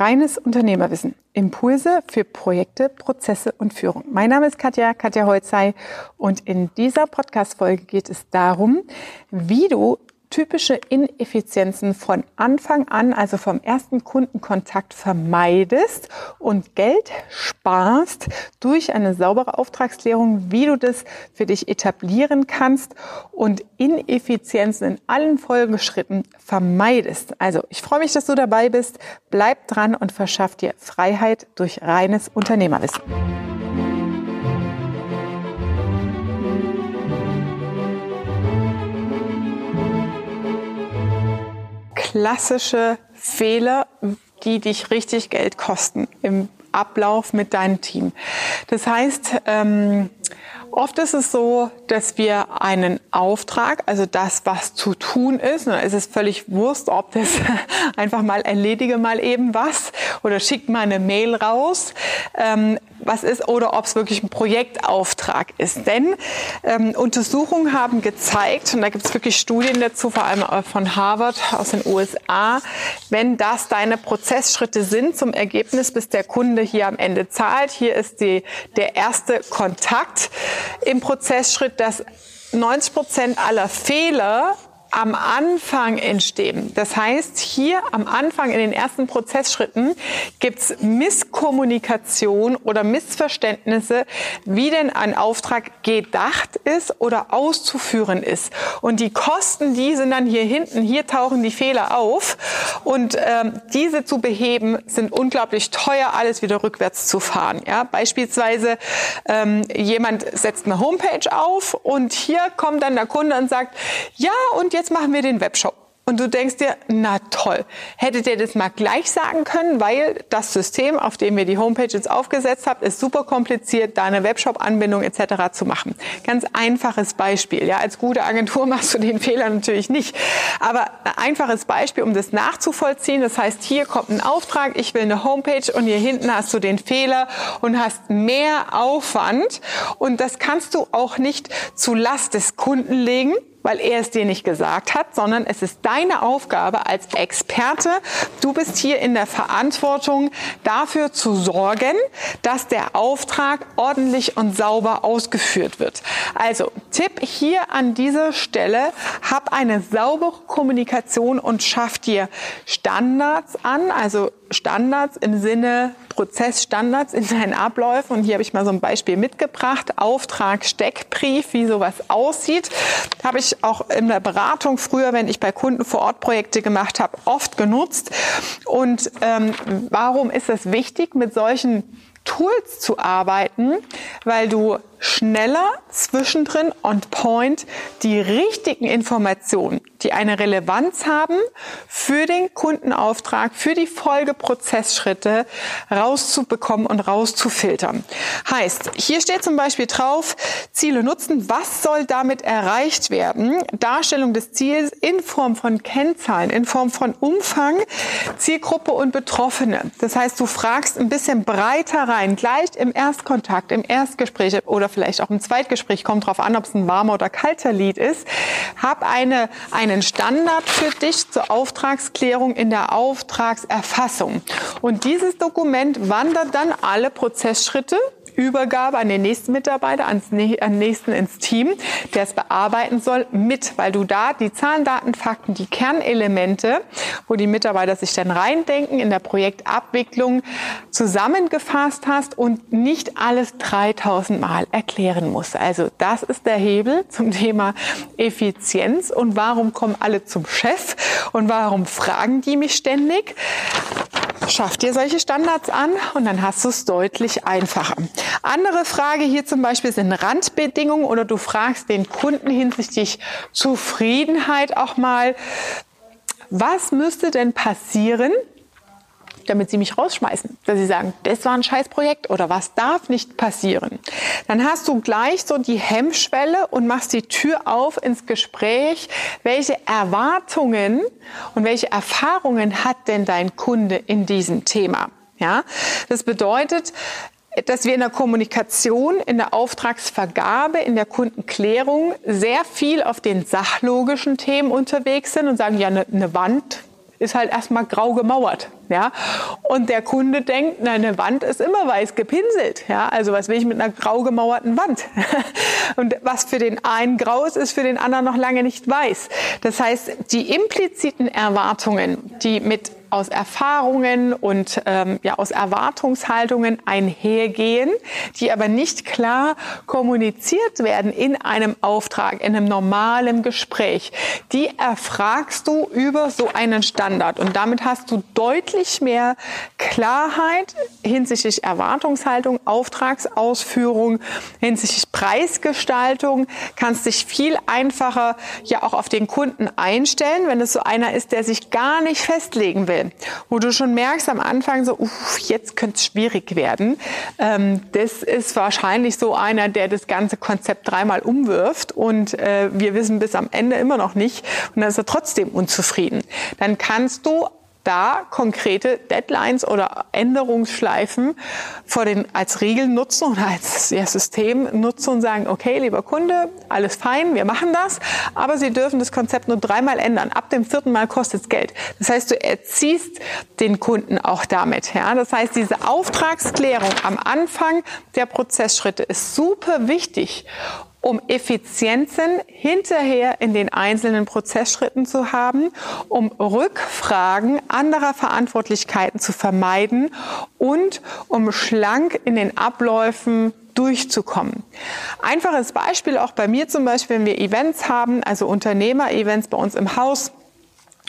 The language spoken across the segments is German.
Reines Unternehmerwissen. Impulse für Projekte, Prozesse und Führung. Mein Name ist Katja, Katja Holzei und in dieser Podcast-Folge geht es darum, wie du typische Ineffizienzen von Anfang an, also vom ersten Kundenkontakt vermeidest und Geld sparst durch eine saubere Auftragsklärung, wie du das für dich etablieren kannst und Ineffizienzen in allen Folgeschritten vermeidest. Also ich freue mich, dass du dabei bist. Bleib dran und verschaff dir Freiheit durch reines Unternehmerwissen. Klassische Fehler, die dich richtig Geld kosten im Ablauf mit deinem Team. Das heißt, ähm, oft ist es so, dass wir einen Auftrag, also das, was zu tun ist, und da ist es völlig Wurst, ob das einfach mal erledige mal eben was oder schick mal eine Mail raus, ähm, was ist oder ob es wirklich ein Projektauftrag ist. Denn ähm, Untersuchungen haben gezeigt, und da gibt es wirklich Studien dazu, vor allem von Harvard aus den USA, wenn das deine Prozessschritte sind zum Ergebnis, bis der Kunde hier am Ende zahlt. Hier ist die, der erste Kontakt im Prozessschritt, dass 90 Prozent aller Fehler am Anfang entstehen. Das heißt, hier am Anfang in den ersten Prozessschritten gibt's Misskommunikation oder Missverständnisse, wie denn ein Auftrag gedacht ist oder auszuführen ist. Und die Kosten, die sind dann hier hinten, hier tauchen die Fehler auf. Und ähm, diese zu beheben, sind unglaublich teuer, alles wieder rückwärts zu fahren. Ja? Beispielsweise ähm, jemand setzt eine Homepage auf und hier kommt dann der Kunde und sagt, ja, und jetzt jetzt machen wir den Webshop. Und du denkst dir, na toll, hättet ihr das mal gleich sagen können, weil das System, auf dem wir die Homepage jetzt aufgesetzt habt, ist super kompliziert, da eine Webshop-Anbindung etc. zu machen. Ganz einfaches Beispiel. Ja, als gute Agentur machst du den Fehler natürlich nicht. Aber ein einfaches Beispiel, um das nachzuvollziehen. Das heißt, hier kommt ein Auftrag, ich will eine Homepage und hier hinten hast du den Fehler und hast mehr Aufwand. Und das kannst du auch nicht zu Last des Kunden legen, weil er es dir nicht gesagt hat, sondern es ist deine Aufgabe als Experte. Du bist hier in der Verantwortung, dafür zu sorgen, dass der Auftrag ordentlich und sauber ausgeführt wird. Also Tipp hier an dieser Stelle, hab eine saubere Kommunikation und schaff dir Standards an, also Standards im Sinne Prozessstandards in deinen Abläufen. Und hier habe ich mal so ein Beispiel mitgebracht. Auftrag, Steckbrief, wie sowas aussieht. Habe ich auch in der Beratung früher, wenn ich bei Kunden vor Ort Projekte gemacht habe, oft genutzt. Und ähm, warum ist es wichtig, mit solchen Tools zu arbeiten, weil du schneller zwischendrin on point die richtigen Informationen, die eine Relevanz haben für den Kundenauftrag, für die Folgeprozessschritte rauszubekommen und rauszufiltern. Heißt, hier steht zum Beispiel drauf, Ziele nutzen, was soll damit erreicht werden? Darstellung des Ziels in Form von Kennzahlen, in Form von Umfang, Zielgruppe und Betroffene. Das heißt, du fragst ein bisschen breiter rein, gleich im Erstkontakt, im Erstgespräch oder vielleicht auch im Zweitgespräch, kommt drauf an, ob es ein warmer oder kalter Lied ist. Hab eine, einen Standard für dich zur Auftragsklärung in der Auftragserfassung. Und dieses Dokument wandert dann alle Prozessschritte Übergabe an den nächsten Mitarbeiter, ans, an nächsten ins Team, der es bearbeiten soll, mit, weil du da die Zahlen, Daten, Fakten, die Kernelemente, wo die Mitarbeiter sich dann reindenken, in der Projektabwicklung zusammengefasst hast und nicht alles 3000 Mal erklären musst. Also das ist der Hebel zum Thema Effizienz und warum kommen alle zum Chef und warum fragen die mich ständig? Schaff dir solche Standards an und dann hast du es deutlich einfacher. Andere Frage hier zum Beispiel sind Randbedingungen oder du fragst den Kunden hinsichtlich Zufriedenheit auch mal, was müsste denn passieren, damit sie mich rausschmeißen. Dass sie sagen, das war ein Scheißprojekt oder was darf nicht passieren. Dann hast du gleich so die Hemmschwelle und machst die Tür auf ins Gespräch. Welche Erwartungen und welche Erfahrungen hat denn dein Kunde in diesem Thema? Ja, das bedeutet, dass wir in der Kommunikation, in der Auftragsvergabe, in der Kundenklärung sehr viel auf den sachlogischen Themen unterwegs sind und sagen, ja, eine, eine Wand ist halt erstmal grau gemauert. Ja? Und der Kunde denkt, na, eine Wand ist immer weiß gepinselt. Ja? Also was will ich mit einer grau gemauerten Wand? Und was für den einen grau ist, ist für den anderen noch lange nicht weiß. Das heißt, die impliziten Erwartungen, die mit aus Erfahrungen und ähm, ja, aus Erwartungshaltungen einhergehen, die aber nicht klar kommuniziert werden in einem Auftrag, in einem normalen Gespräch. Die erfragst du über so einen Standard. Und damit hast du deutlich mehr Klarheit hinsichtlich Erwartungshaltung, Auftragsausführung, hinsichtlich Preisgestaltung, kannst dich viel einfacher ja auch auf den Kunden einstellen, wenn es so einer ist, der sich gar nicht festlegen will wo du schon merkst am Anfang so, uff, jetzt könnte es schwierig werden. Ähm, das ist wahrscheinlich so einer, der das ganze Konzept dreimal umwirft und äh, wir wissen bis am Ende immer noch nicht und dann ist er trotzdem unzufrieden. Dann kannst du da konkrete Deadlines oder Änderungsschleifen vor den, als Regel nutzen oder als ja, System nutzen und sagen, okay, lieber Kunde, alles fein, wir machen das, aber Sie dürfen das Konzept nur dreimal ändern. Ab dem vierten Mal kostet es Geld. Das heißt, du erziehst den Kunden auch damit. Ja? Das heißt, diese Auftragsklärung am Anfang der Prozessschritte ist super wichtig, um Effizienzen hinterher in den einzelnen Prozessschritten zu haben, um Rückfragen anderer Verantwortlichkeiten zu vermeiden und um schlank in den Abläufen durchzukommen. Einfaches Beispiel auch bei mir zum Beispiel, wenn wir Events haben, also Unternehmer-Events bei uns im Haus,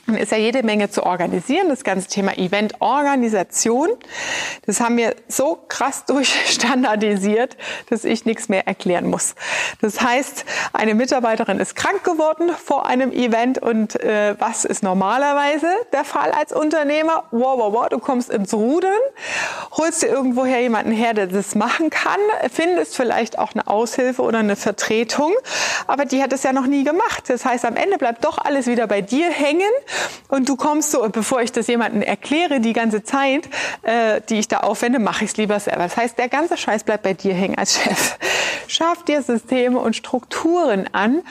dann ist ja jede Menge zu organisieren. Das ganze Thema Eventorganisation, das haben wir so krass durchstandardisiert, dass ich nichts mehr erklären muss. Das heißt, eine Mitarbeiterin ist krank geworden vor einem Event und äh, was ist normalerweise der Fall als Unternehmer? Wow, wow, wow, du kommst ins Rudern, holst dir irgendwoher jemanden her, der das machen kann, findest vielleicht auch eine Aushilfe oder eine Vertretung, aber die hat es ja noch nie gemacht. Das heißt, am Ende bleibt doch alles wieder bei dir hängen und du kommst so, bevor ich das jemandem erkläre, die ganze Zeit, äh, die ich da aufwende, mache ich es lieber selber. Das heißt, der ganze Scheiß bleibt bei dir hängen als Chef. Schaff dir Systeme und Strukturen an.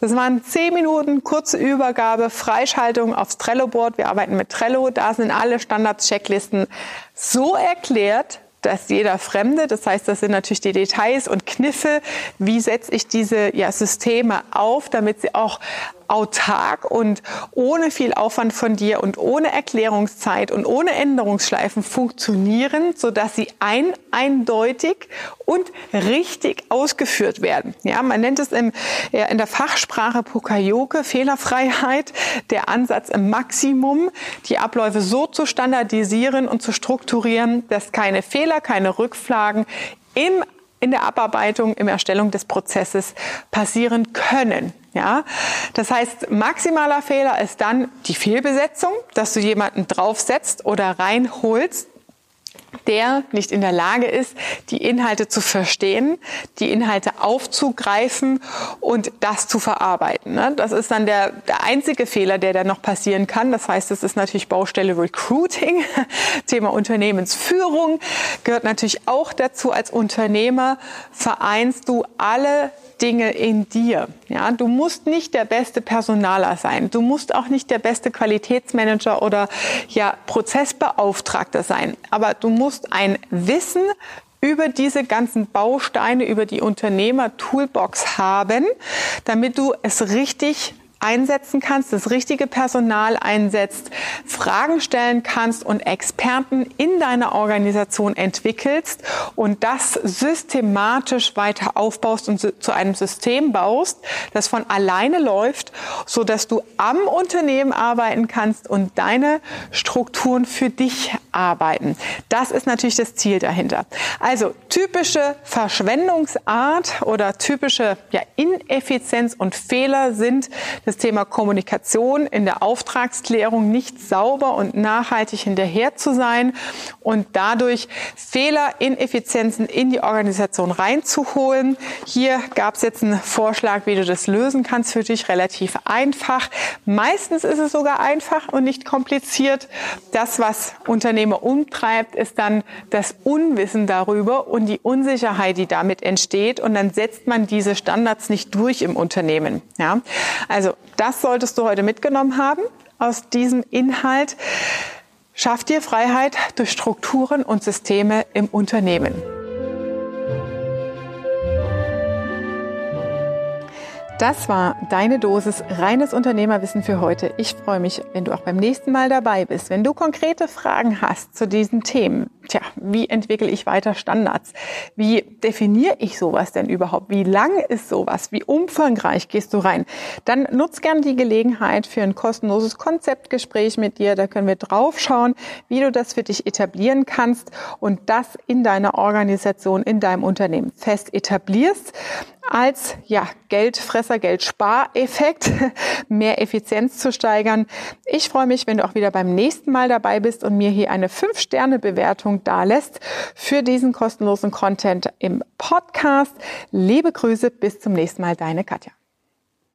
Das waren zehn Minuten, kurze Übergabe, Freischaltung aufs Trello-Board. Wir arbeiten mit Trello. Da sind alle Standards-Checklisten so erklärt, dass jeder Fremde, das heißt, das sind natürlich die Details und Kniffe, wie setze ich diese ja, Systeme auf, damit sie auch autark und ohne viel Aufwand von dir und ohne Erklärungszeit und ohne Änderungsschleifen funktionieren, sodass sie ein, eindeutig und richtig ausgeführt werden. Ja, man nennt es im, in der Fachsprache Pokayoke Fehlerfreiheit, der Ansatz im Maximum, die Abläufe so zu standardisieren und zu strukturieren, dass keine Fehler, keine Rückfragen im in der Abarbeitung, im Erstellung des Prozesses passieren können. Ja, das heißt, maximaler Fehler ist dann die Fehlbesetzung, dass du jemanden draufsetzt oder reinholst, der nicht in der Lage ist, die Inhalte zu verstehen, die Inhalte aufzugreifen und das zu verarbeiten. Ne? Das ist dann der, der einzige Fehler, der da noch passieren kann. Das heißt, es ist natürlich Baustelle Recruiting, Thema Unternehmensführung gehört natürlich auch dazu. Als Unternehmer vereinst du alle Dinge in dir. Ja, du musst nicht der beste Personaler sein. Du musst auch nicht der beste Qualitätsmanager oder ja, Prozessbeauftragter sein. Aber du musst ein Wissen über diese ganzen Bausteine, über die Unternehmer-Toolbox haben, damit du es richtig einsetzen kannst, das richtige Personal einsetzt, Fragen stellen kannst und Experten in deiner Organisation entwickelst und das systematisch weiter aufbaust und zu einem System baust, das von alleine läuft, so dass du am Unternehmen arbeiten kannst und deine Strukturen für dich arbeiten. Das ist natürlich das Ziel dahinter. Also typische Verschwendungsart oder typische ja, Ineffizienz und Fehler sind das Thema Kommunikation in der Auftragsklärung nicht sauber und nachhaltig hinterher zu sein und dadurch Fehler, Ineffizienzen in die Organisation reinzuholen. Hier gab es jetzt einen Vorschlag, wie du das lösen kannst für dich relativ einfach. Meistens ist es sogar einfach und nicht kompliziert. Das, was Unternehmer umtreibt, ist dann das Unwissen darüber und die Unsicherheit, die damit entsteht. Und dann setzt man diese Standards nicht durch im Unternehmen. Ja? Also das solltest du heute mitgenommen haben. aus diesem Inhalt. Schaff dir Freiheit durch Strukturen und Systeme im Unternehmen. Das war deine Dosis reines Unternehmerwissen für heute. Ich freue mich, wenn du auch beim nächsten Mal dabei bist. Wenn du konkrete Fragen hast zu diesen Themen, tja, wie entwickle ich weiter Standards? Wie definiere ich sowas denn überhaupt? Wie lang ist sowas? Wie umfangreich gehst du rein? Dann nutz gern die Gelegenheit für ein kostenloses Konzeptgespräch mit dir. Da können wir drauf schauen, wie du das für dich etablieren kannst und das in deiner Organisation, in deinem Unternehmen fest etablierst als ja, Geldfresser, Geldspareffekt, mehr Effizienz zu steigern. Ich freue mich, wenn du auch wieder beim nächsten Mal dabei bist und mir hier eine 5-Sterne-Bewertung dalässt für diesen kostenlosen Content im Podcast. Liebe Grüße, bis zum nächsten Mal, deine Katja.